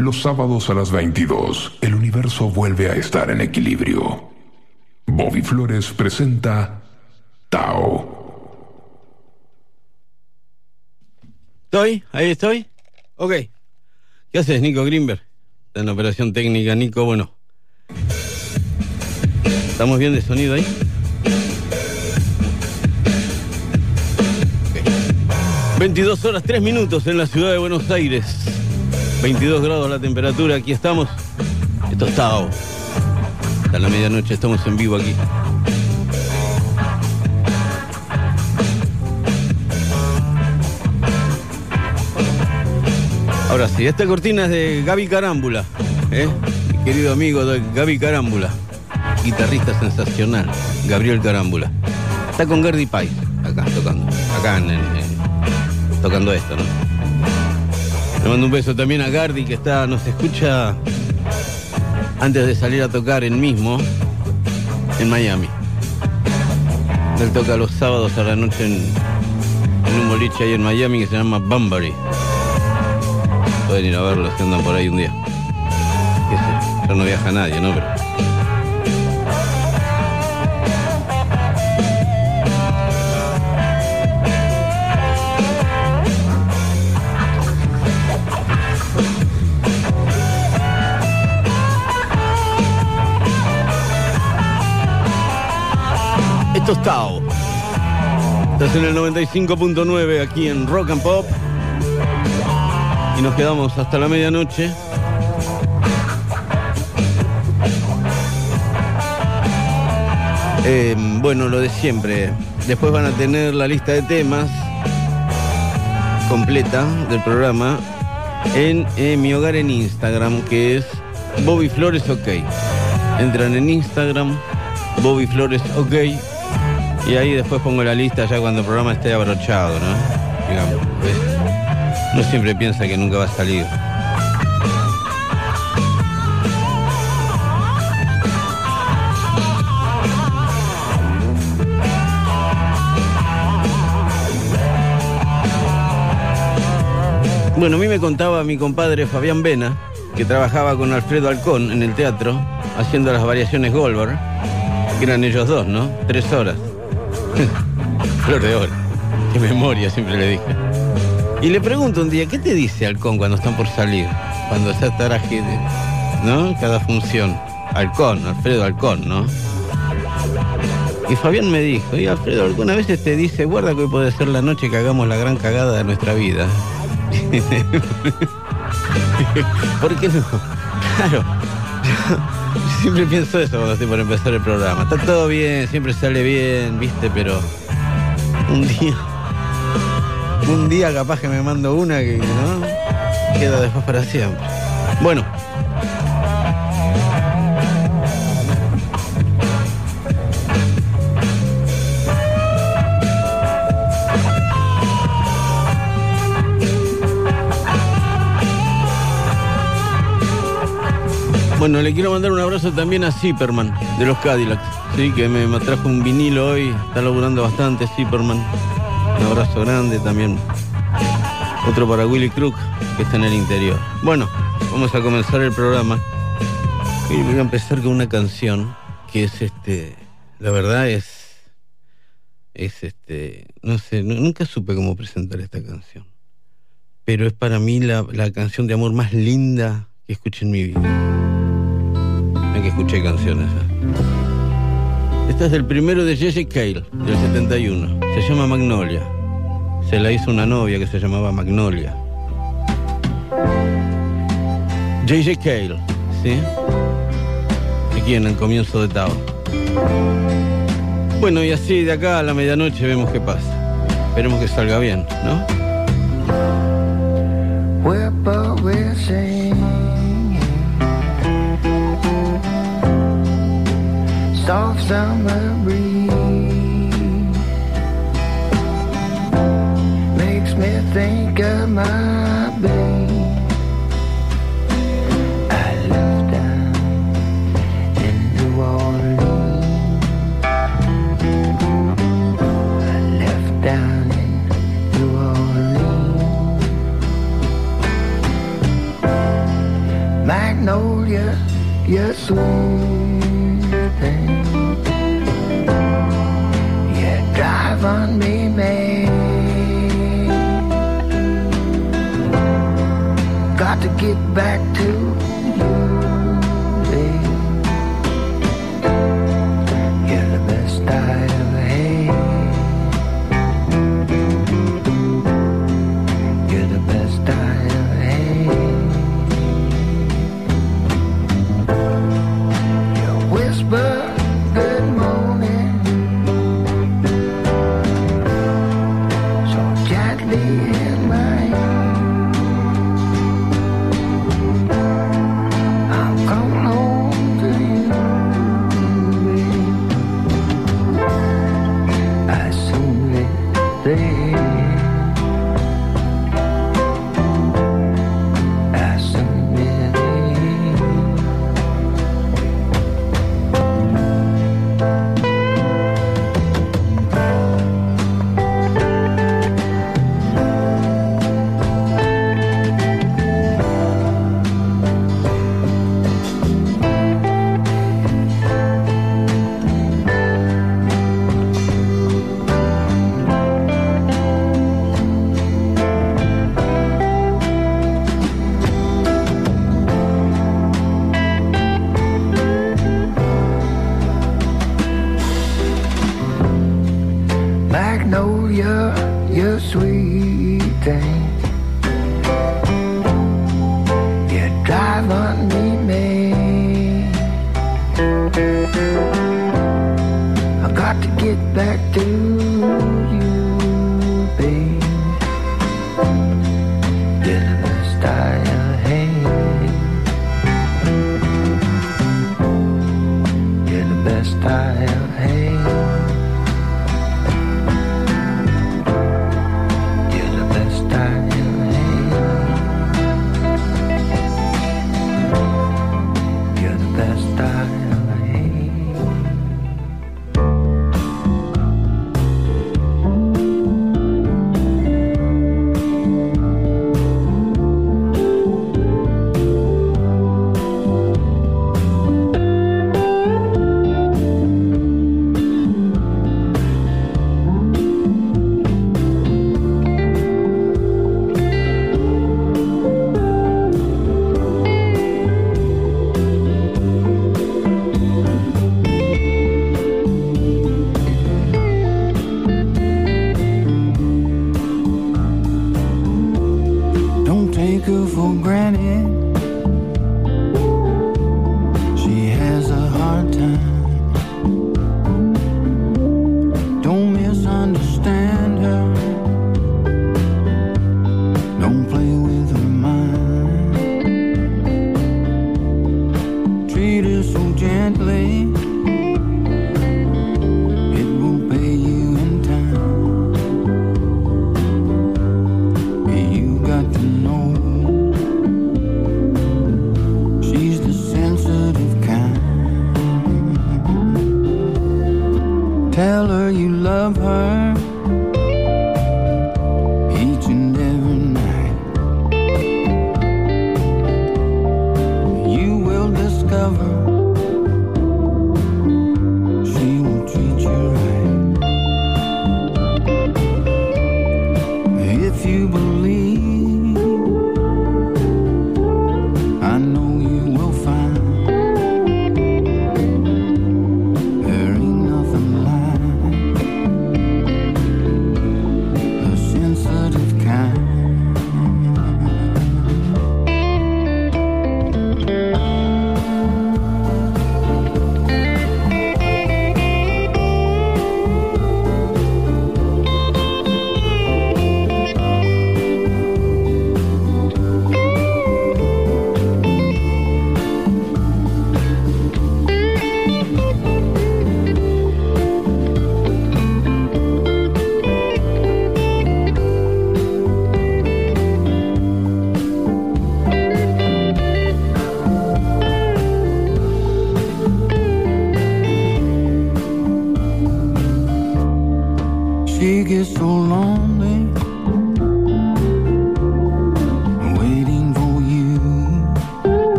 Los sábados a las 22, el universo vuelve a estar en equilibrio. Bobby Flores presenta Tao. ¿Estoy? ¿Ahí estoy? Ok. ¿Qué haces, Nico Greenberg? Está en la operación técnica, Nico. Bueno. ¿Estamos bien de sonido ahí? Ok. 22 horas 3 minutos en la ciudad de Buenos Aires. 22 grados la temperatura, aquí estamos. Esto está Hasta la medianoche estamos en vivo aquí. Ahora sí, esta cortina es de Gaby Carámbula, ¿eh? mi querido amigo de Gaby Carámbula, guitarrista sensacional, Gabriel Carámbula. Está con Gerdy Pais, acá tocando, acá tocando esto, ¿no? Le mando un beso también a Gardi que está, nos escucha antes de salir a tocar el mismo en Miami. Él toca los sábados a la noche en, un boliche ahí en Miami que se llama Bunbury. Pueden ir a verlos que andan por ahí un día. Ya no viaja nadie, ¿no? Pero. Tao. Estás en el 95.9 aquí en Rock and Pop. Y nos quedamos hasta la medianoche. Eh, bueno, lo de siempre. Después van a tener la lista de temas completa del programa en eh, mi hogar en Instagram, que es Bobby Flores OK. Entran en Instagram, Bobby Flores OK, y ahí después pongo la lista ya cuando el programa esté abrochado, ¿no? Digamos, ¿ves? Uno siempre piensa que nunca va a salir. Bueno, a mí me contaba mi compadre Fabián Vena, que trabajaba con Alfredo Alcón en el teatro, haciendo las variaciones Goldberg, que eran ellos dos, ¿no? Tres horas. Flor de oro. Qué memoria, siempre le dije. Y le pregunto un día, ¿qué te dice Halcón cuando están por salir? Cuando ya estará ¿no? Cada función. Halcón, Alfredo Halcón, ¿no? Y Fabián me dijo, y Alfredo Halcón a veces te dice, guarda que hoy puede ser la noche que hagamos la gran cagada de nuestra vida. ¿Por qué no? Claro. Siempre pienso eso cuando estoy por empezar el programa. Está todo bien, siempre sale bien, viste, pero un día, un día capaz que me mando una que no queda después para siempre. Bueno. Bueno, le quiero mandar un abrazo también a Zipperman de los Cadillacs, sí, que me, trajo un vinilo hoy, está laburando bastante Zipperman. Un abrazo grande también. Otro para Willy Crook, que está en el interior. Bueno, vamos a comenzar el programa. Y voy a empezar con una canción que es este, la verdad es, es este, no sé, nu- nunca supe cómo presentar esta canción. Pero es para mí la, la canción de amor más linda que escuché en mi vida. Que escuché canciones. ¿eh? Esta es del primero de Jesse Cale, del 71. Se llama Magnolia. Se la hizo una novia que se llamaba Magnolia. J.J. Cale, ¿sí? Aquí en el comienzo de Tao. Bueno, y así de acá a la medianoche vemos qué pasa. Esperemos que salga bien, ¿no? of the memory Makes me think of my baby I left in New Orleans. I left Magnolia, yes, sweet. haven't been made. Got to get back to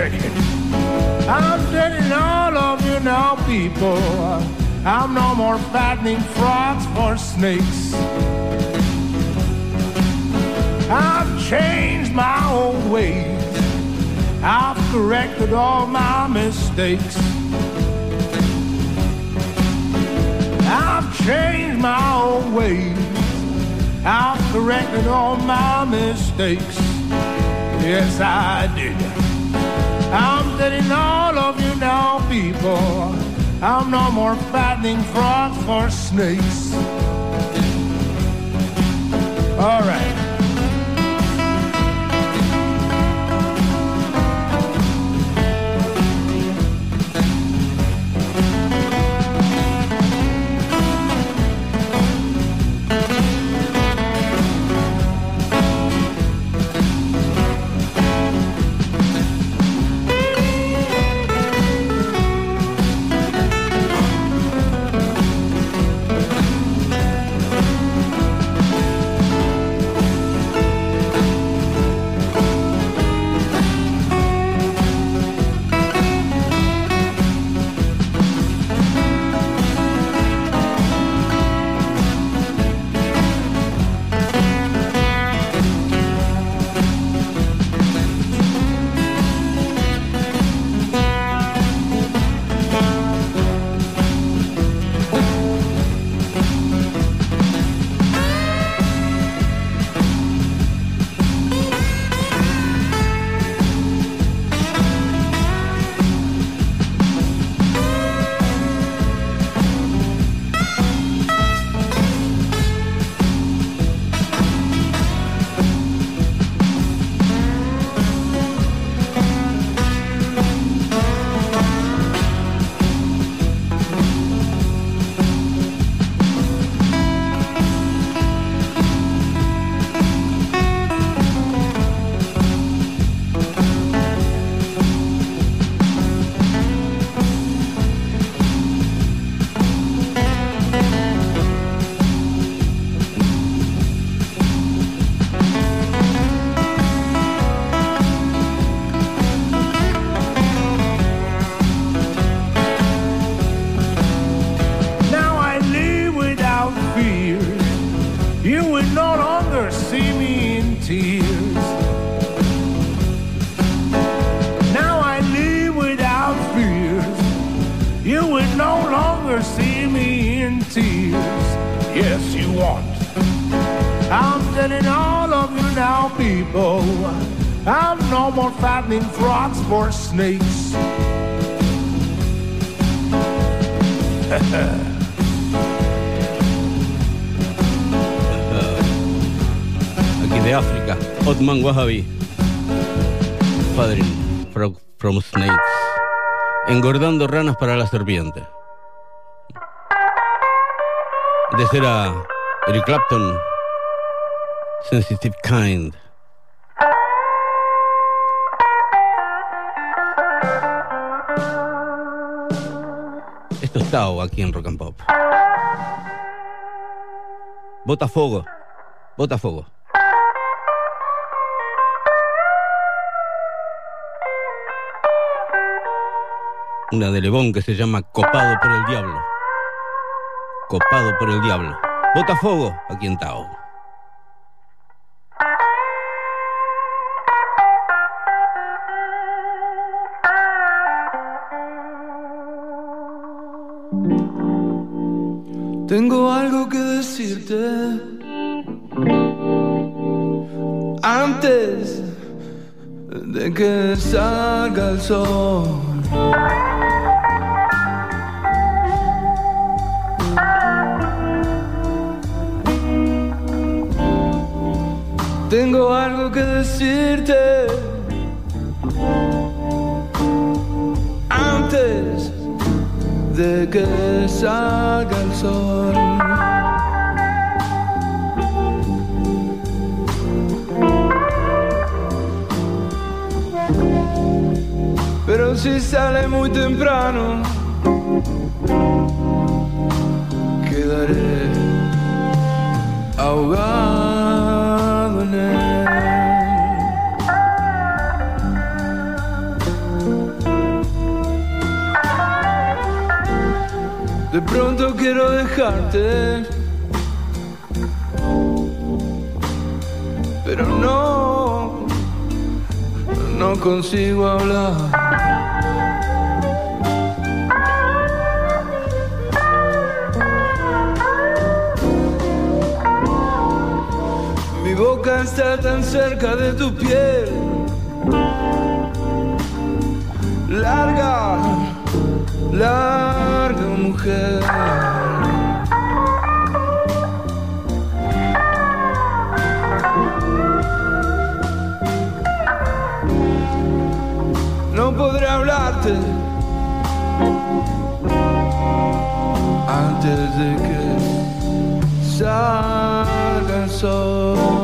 I'm telling all of you now, people, I'm no more fattening frogs for snakes. I've changed my old ways. I've corrected all my mistakes. I've changed my old ways. I've corrected all my mistakes. Yes, I did. I'm all of you now, people, I'm no more fattening frogs for snakes. Engordando ranas para la serpiente. De ser a Eric Clapton. Sensitive Kind. Esto es Tao aquí en Rock and Pop. Botafogo. Botafogo. Una de Lebón que se llama Copado por el Diablo. Copado por el Diablo. Botafogo aquí en Tao. Tengo algo que decirte. Antes de que salga el sol. Tengo algo que decirte. Antes de que salga el sol. Si sale muy temprano, quedaré ahogado en él. De pronto quiero dejarte, pero no, no consigo hablar. Está tan cerca de tu piel. Larga, larga mujer. No podré hablarte antes de que salga el sol.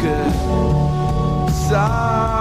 could. Sorry.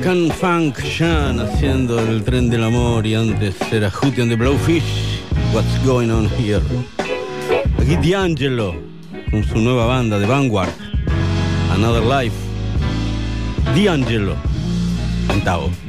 Can Funk Shan haciendo el tren del amor y antes era Hootie and the Blowfish. What's going on here? Aquí D'Angelo con su nueva banda de Vanguard, Another Life. D'Angelo, cantado.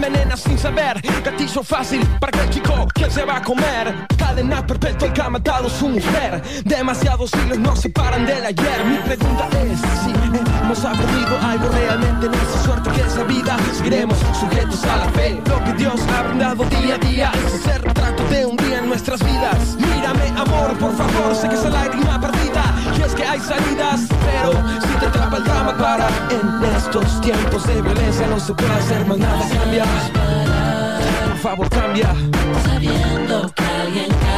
Envenena sin saber. Gatillo fácil para aquel chico que se va a comer. Cadena perpetua el que ha matado su mujer. Demasiados siglos nos separan del ayer. Mi pregunta es si hemos aprendido algo realmente en esa suerte que es la vida. Seguiremos sujetos a la fe. Lo que Dios ha brindado día a día ese retrato de un día en nuestras vidas. Mírame amor, por favor, sé que es lágrima perdida que hay salidas, pero si te atrapa el drama para En estos tiempos de violencia no se puede hacer más nada Cambia, por favor cambia sabiendo que alguien.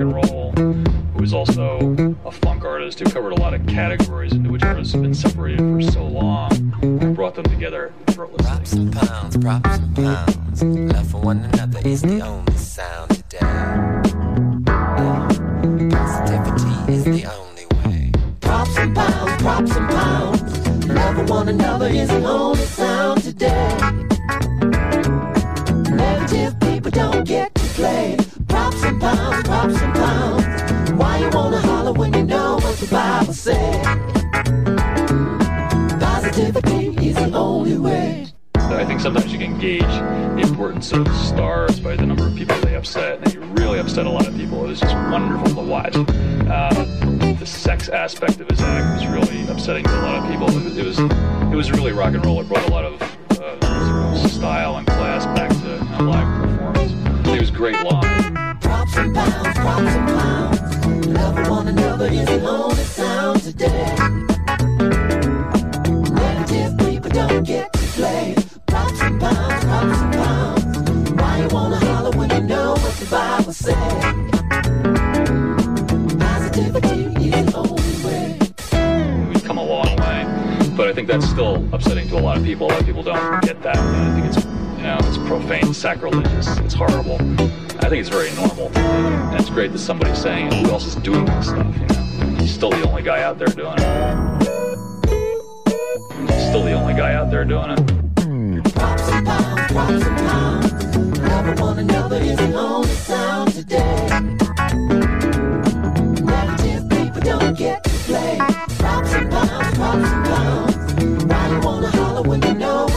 Rock and roll, who was also a funk artist who covered a lot of categories into which artists have been lot of people. A lot of people don't get that. I think it's, you know, it's profane, sacrilegious, it's horrible. I think it's very normal, and it's great that somebody's saying it. Who else is doing this stuff? You know, he's still the only guy out there doing it. He's still the only guy out there doing it. Props and pounds, props and pounds. Loving one another is the only sound today.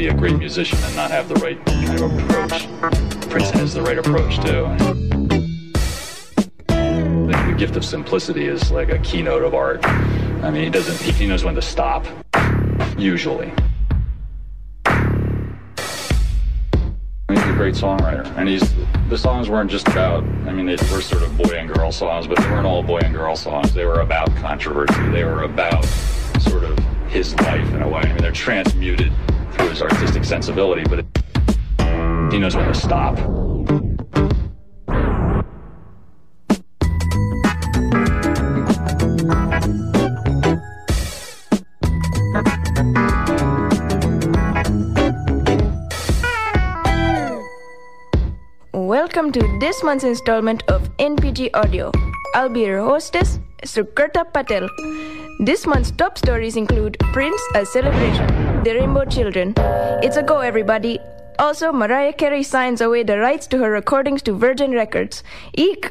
be a great musician and not have the right kind of approach. Prince has the right approach, too. The gift of simplicity is like a keynote of art. I mean, he doesn't, he, knows when to stop, usually. He's a great songwriter, and he's the songs weren't just about. I mean, they were sort of boy and girl songs, but they weren't all boy and girl songs. They were about controversy. They were about sort of his life in a way. I mean, they're transmuted through his artistic sensibility, but he knows when to stop. Welcome to this month's installment of NPG Audio. I'll be your hostess, Sukrata Patel. This month's top stories include Prince, a celebration, The Rainbow Children. It's a go, everybody. Also, Mariah Carey signs away the rights to her recordings to Virgin Records. Eek!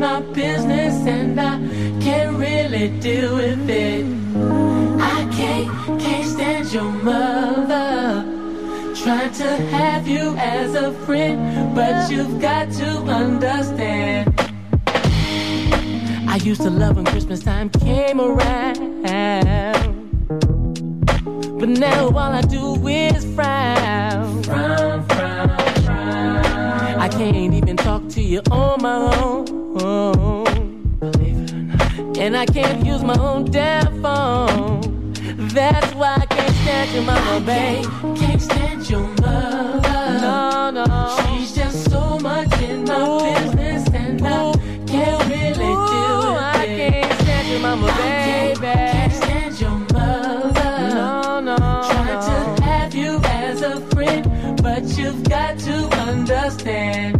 My business, and I can't really deal with it. I can't, can't stand your mother. Trying to have you as a friend, but you've got to understand. I used to love when Christmas time came around. But now all I do is frown. Frown, frown, frown. I can't even talk to you on my own. And I can't use my own damn phone. That's why I can't stand your mama, babe. Can't stand your mother. No, no. She's just so much in my business, and I can't really deal with I can't stand your mama, baby. Can't stand your mother. No, no. Trying to have you as a friend, but you've got to understand.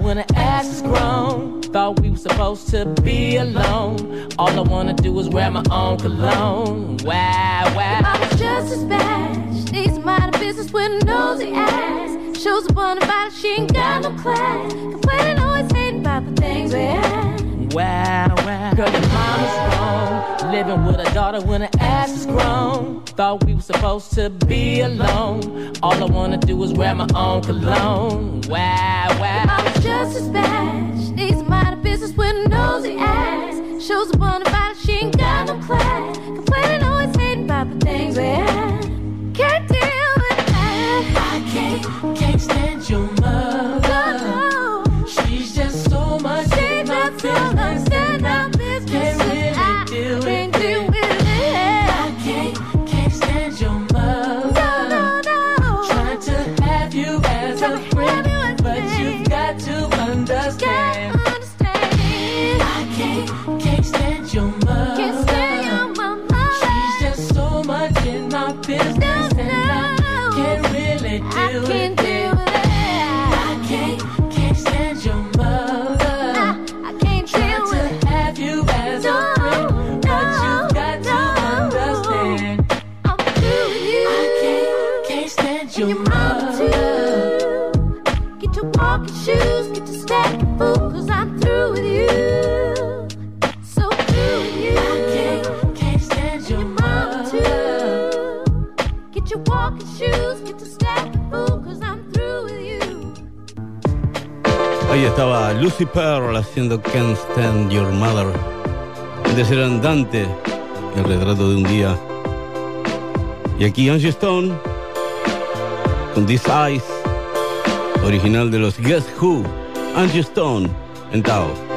When her ass is grown. Thought we were supposed to be alone. All I wanna do is wear my own cologne. Wow, wow. Mama's just as bad. Needs mind her business with a nosy ass. Shows up on about it, she ain't got no class. Complaining, always hating about the things we had. Wow, wow. Girl, your mama's wrong. Living with a daughter when her ass is grown. Thought we were supposed to be alone. All I wanna do is wear my own cologne. Wow, wow just as bad. She needs a mind of business with a nosy ass. Shows up on the body, she ain't got no class. Complaining, always hating about the things we have. estaba Lucy Pearl haciendo Can't Stand Your Mother. Antes eran el retrato de un día. Y aquí Angie Stone con These Eyes, original de los Guess Who, Angie Stone en Taos.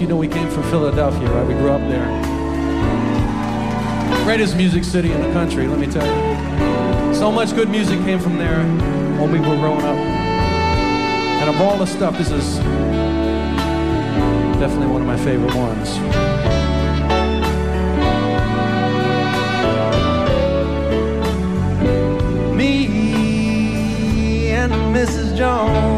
you know we came from Philadelphia, right? We grew up there. Greatest music city in the country, let me tell you. So much good music came from there when we were growing up. And of all the stuff, this is definitely one of my favorite ones. Me and Mrs. Jones.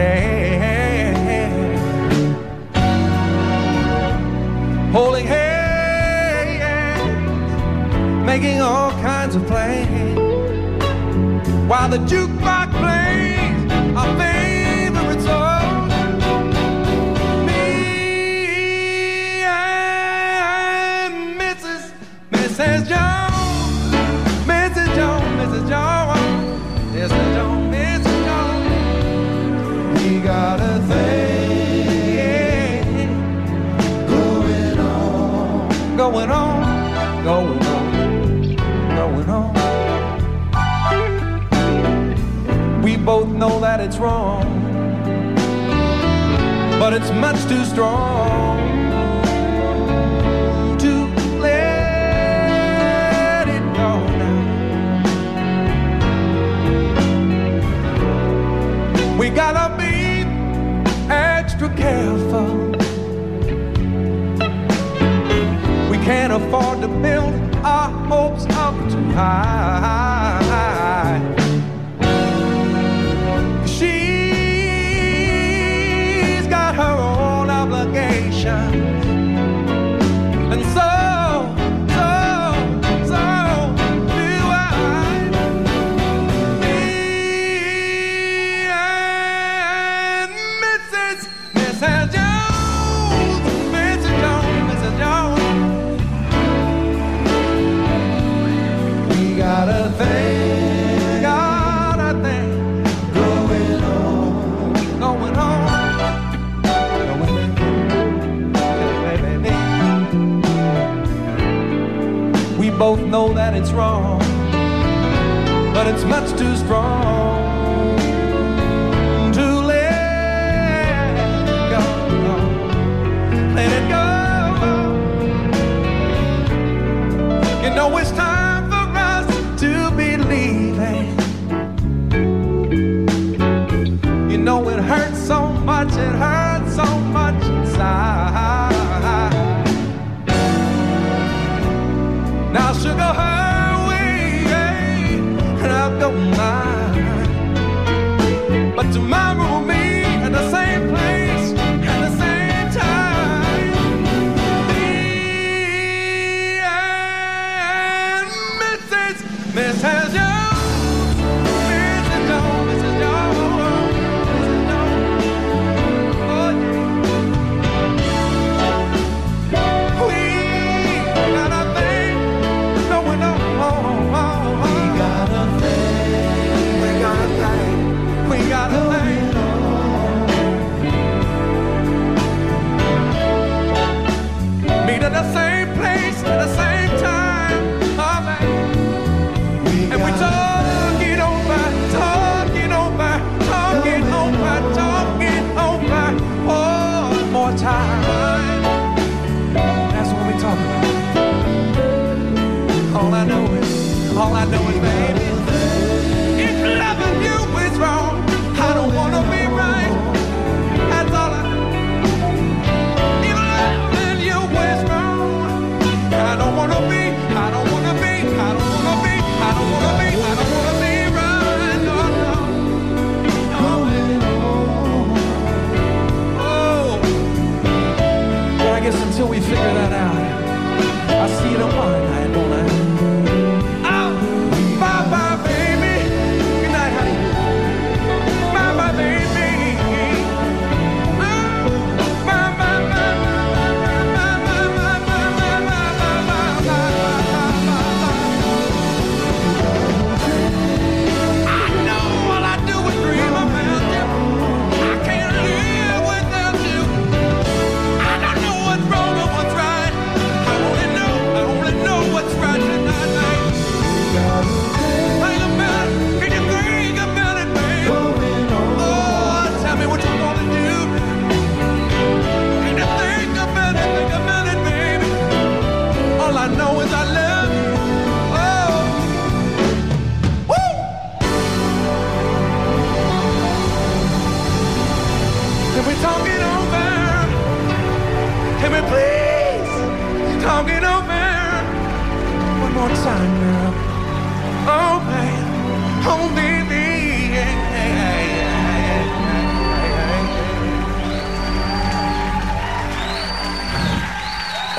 hand, holding hands, making all kinds of plans while the jukebox plays. it's wrong, but it's much too strong to let it go now. We gotta be extra careful. We can't afford to build our hopes up too high. know that it's wrong, but it's much too strong.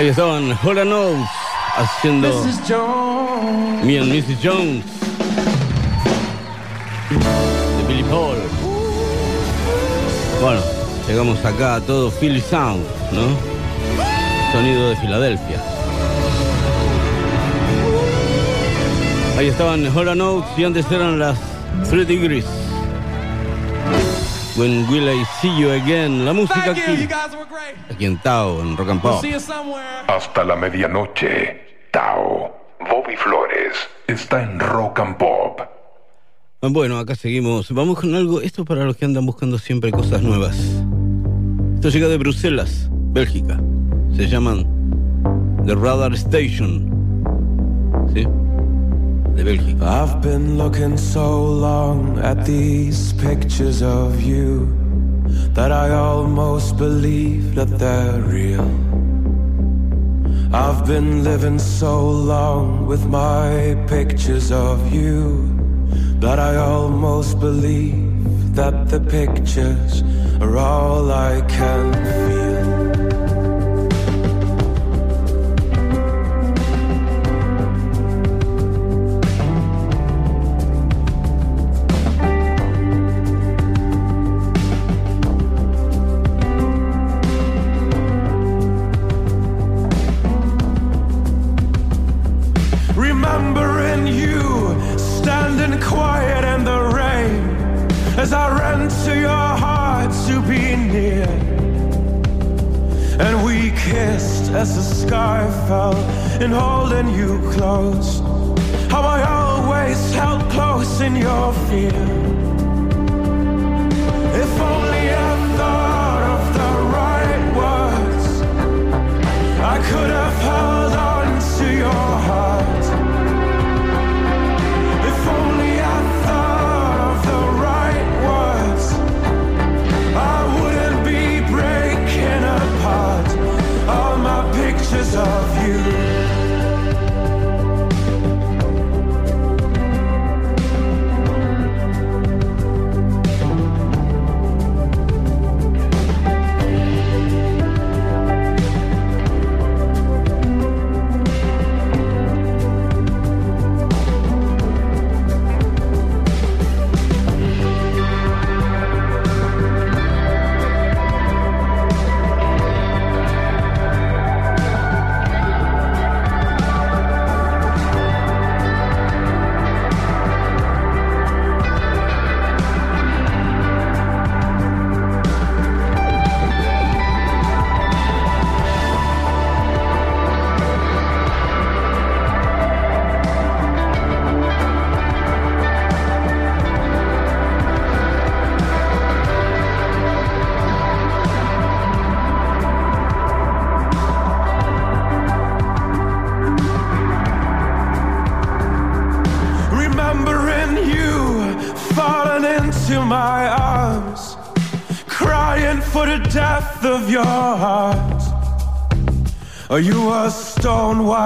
Ahí estaban Hola Notes haciendo Mrs. Jones. Me and Mrs. Jones de Billy Paul. Bueno, llegamos acá a todo Philly Sound, ¿no? Sonido de Filadelfia. Ahí estaban Hola Notes y antes eran las Three Degrees. When will I see you again? La música aquí, aquí en Tao, en Rock and Pop. Hasta la medianoche. Tao. Bobby Flores está en Rock and Pop. Bueno, acá seguimos. Vamos con algo. Esto para los que andan buscando siempre cosas nuevas. Esto llega de Bruselas, Bélgica. Se llaman The Radar Station. ¿Sí? De Bélgica. I've been looking so long at these pictures of you that I almost believe that they're real. I've been living so long with my pictures of you that I almost believe that the pictures are all I can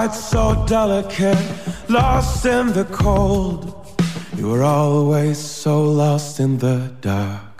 white, so delicate, lost in the cold? You were always so lost in the dark.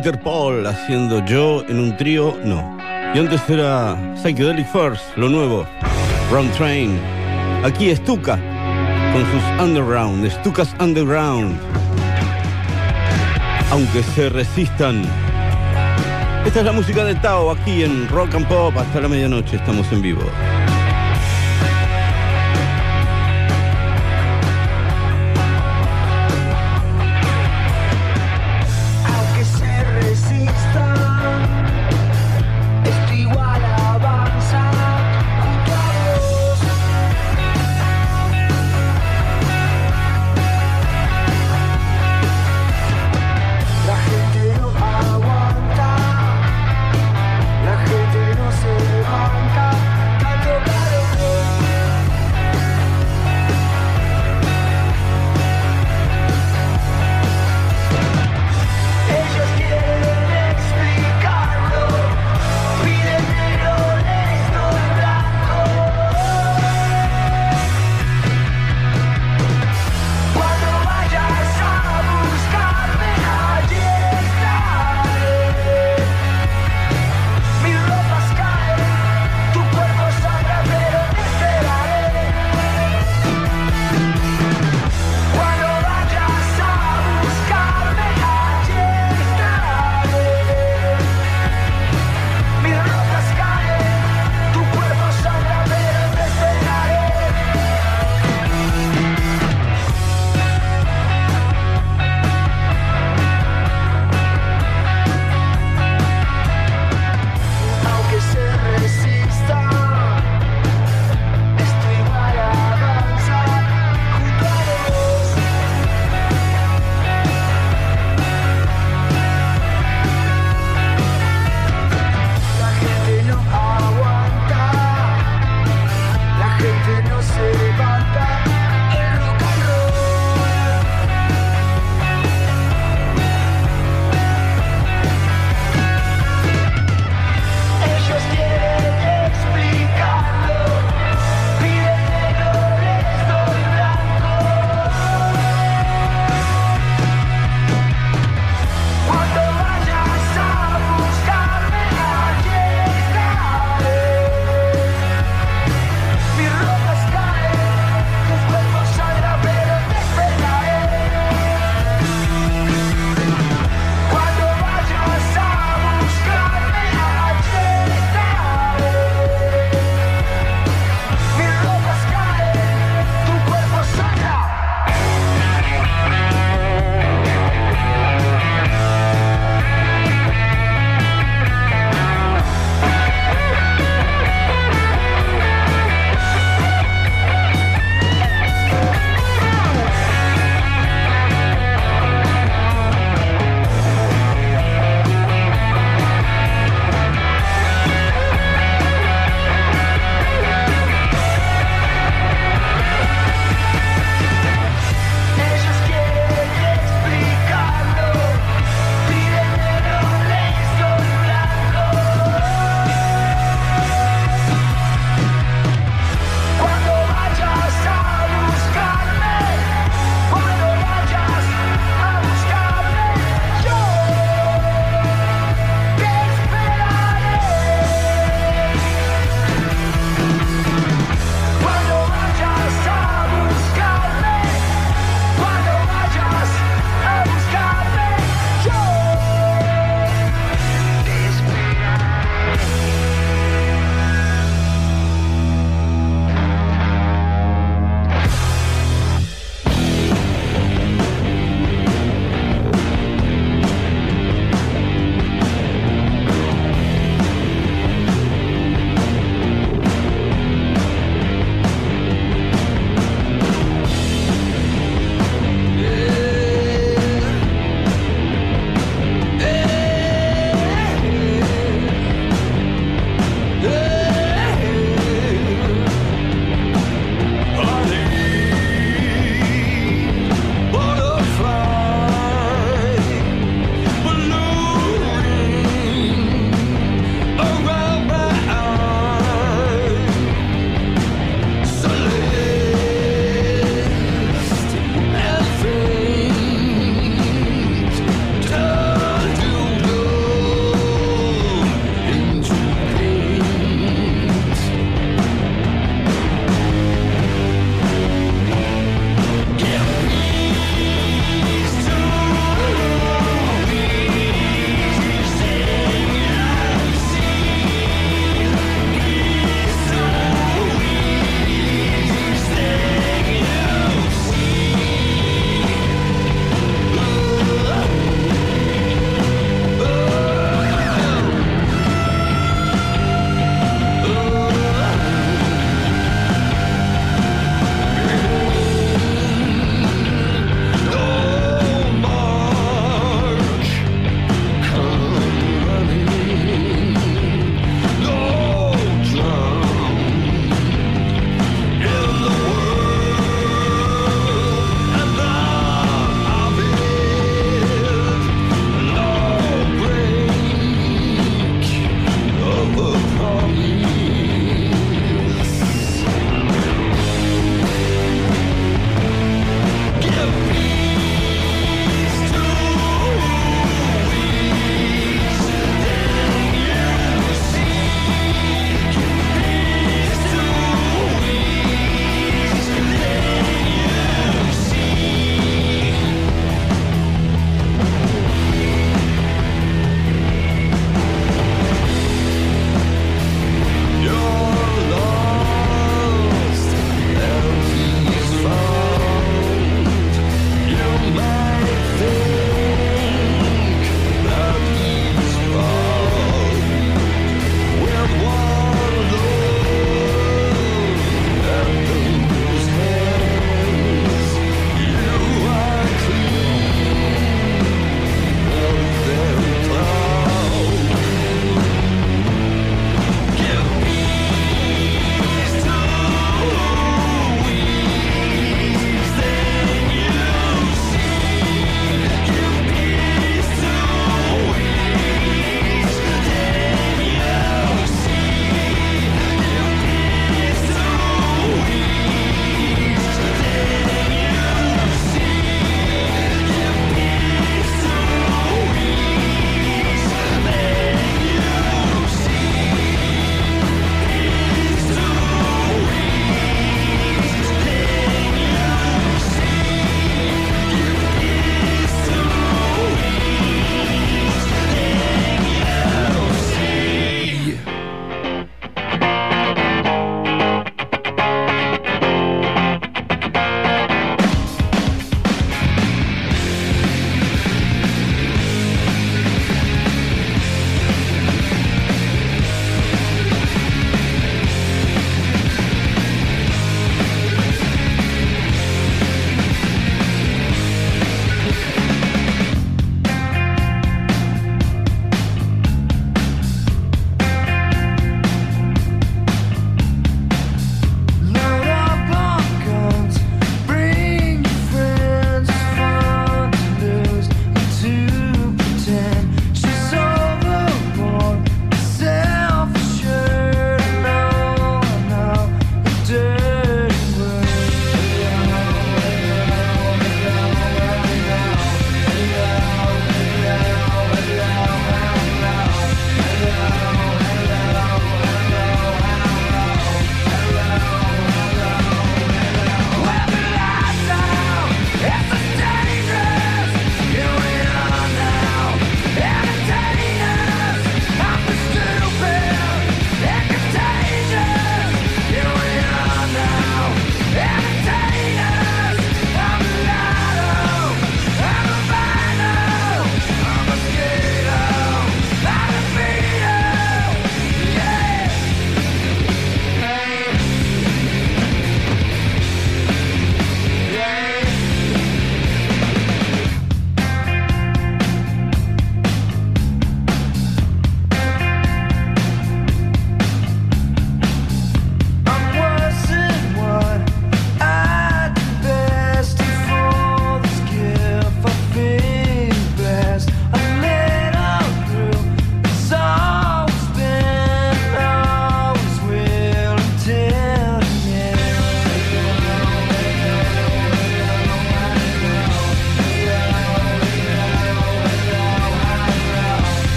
Interpol haciendo yo en un trío, no. Y antes era Psychedelic First, lo nuevo, Round Train. Aquí Stuka, con sus Underground, Stukas Underground. Aunque se resistan. Esta es la música de Tao aquí en Rock and Pop. Hasta la medianoche estamos en vivo.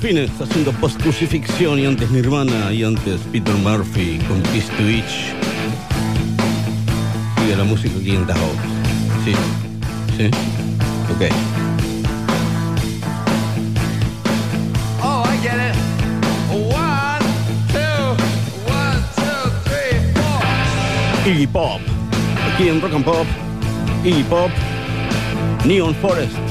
Delfines haciendo post-crucifixión y antes Nirvana y antes Peter Murphy con Kiss to Each. Sigue la música aquí en Tahoe. Sí. Sí. Ok. Oh, I get it. One, two, one, two, three, four. Iggy Pop. Aquí en Rock and Pop. Iggy Pop. Neon Forest.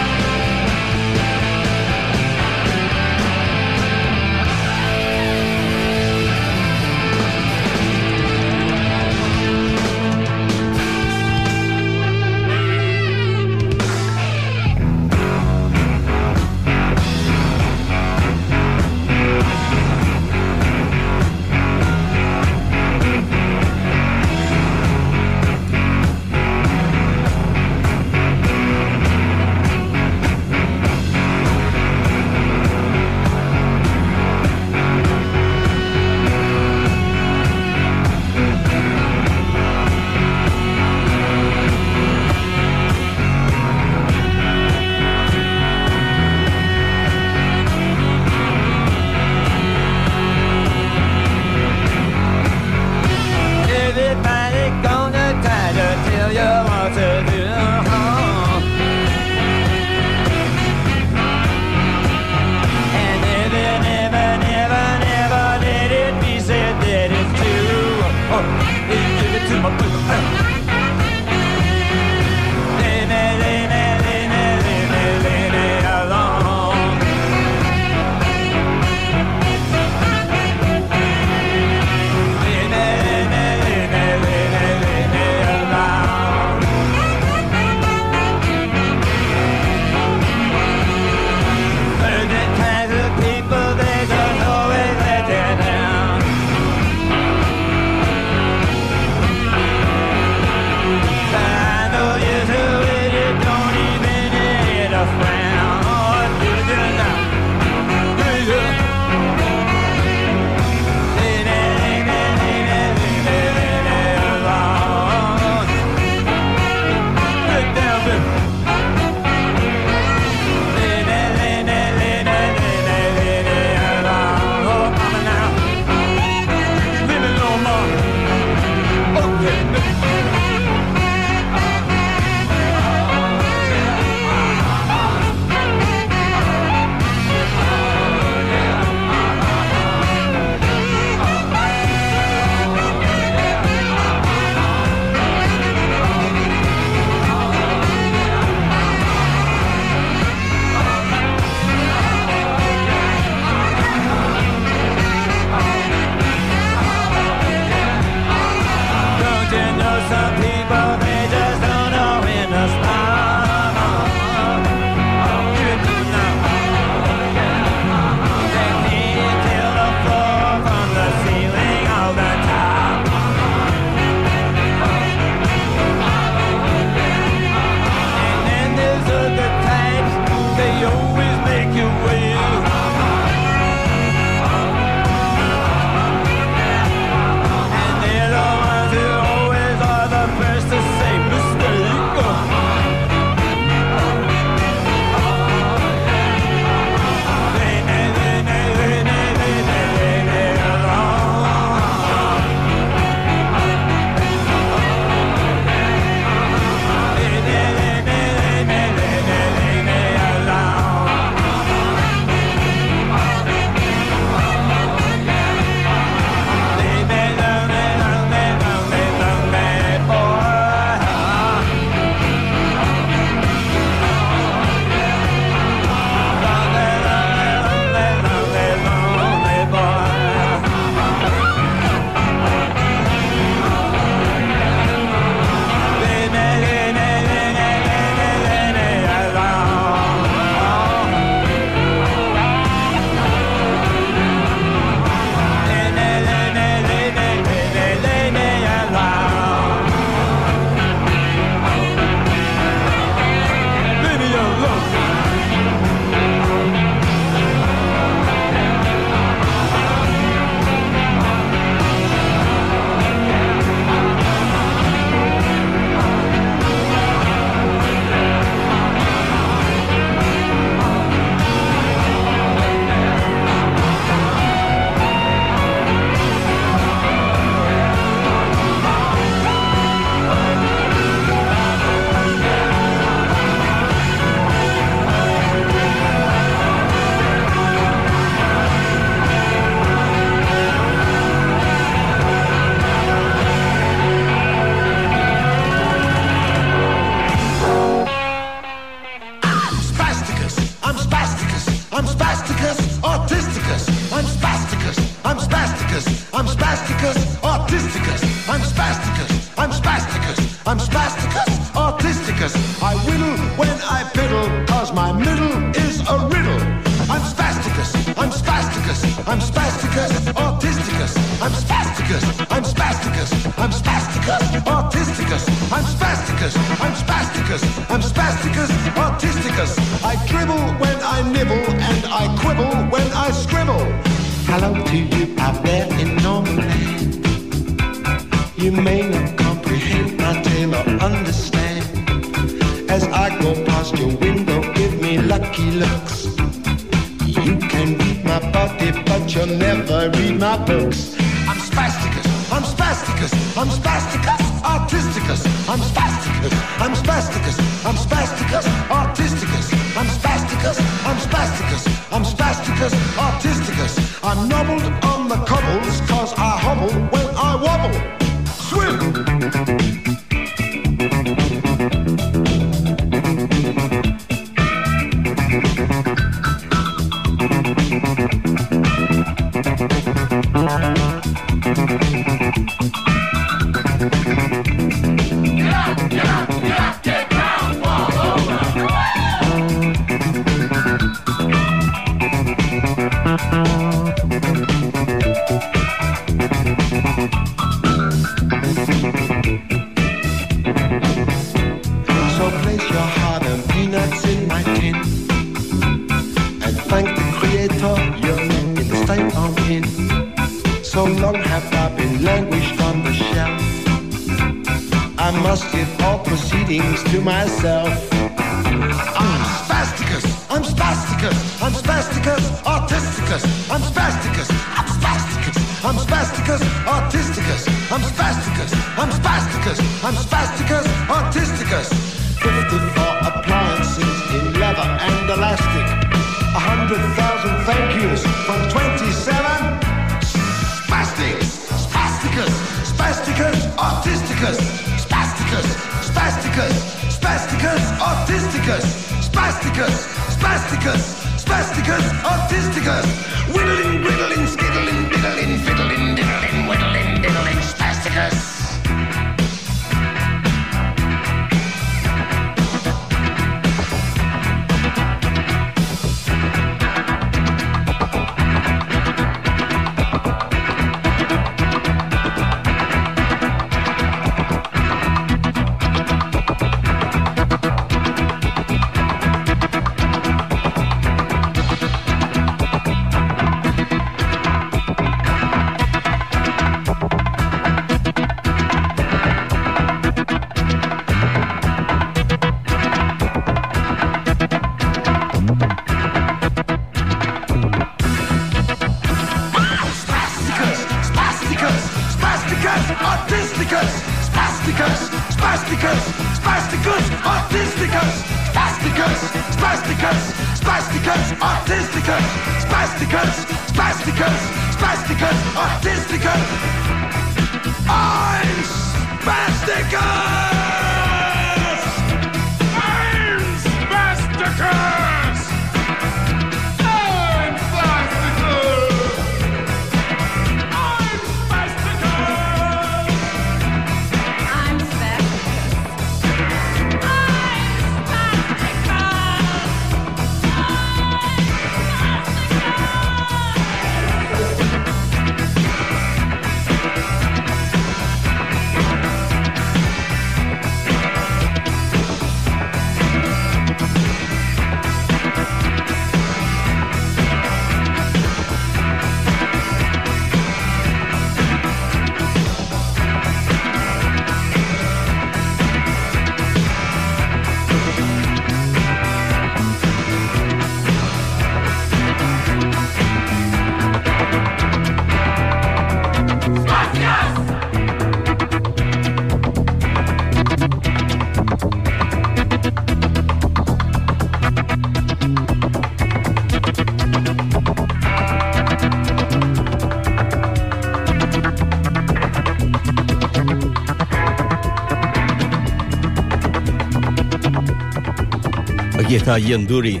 está Ian Dury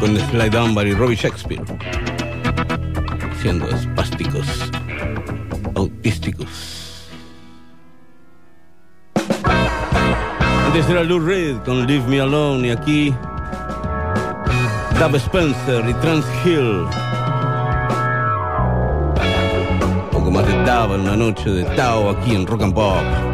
con Sly Dunbar y Robbie Shakespeare, siendo espásticos, autísticos. Antes era Lou Reed con Leave Me Alone y aquí Dab Spencer y Trans Hill. Poco más de Dab en una noche de Tao aquí en Rock and Pop.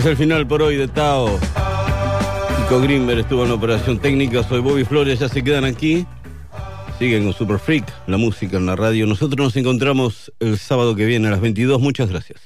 es el final por hoy de Tao. Nico Greenberg estuvo en la operación técnica. Soy Bobby Flores. Ya se quedan aquí. Siguen con Super Freak, la música en la radio. Nosotros nos encontramos el sábado que viene a las 22. Muchas gracias.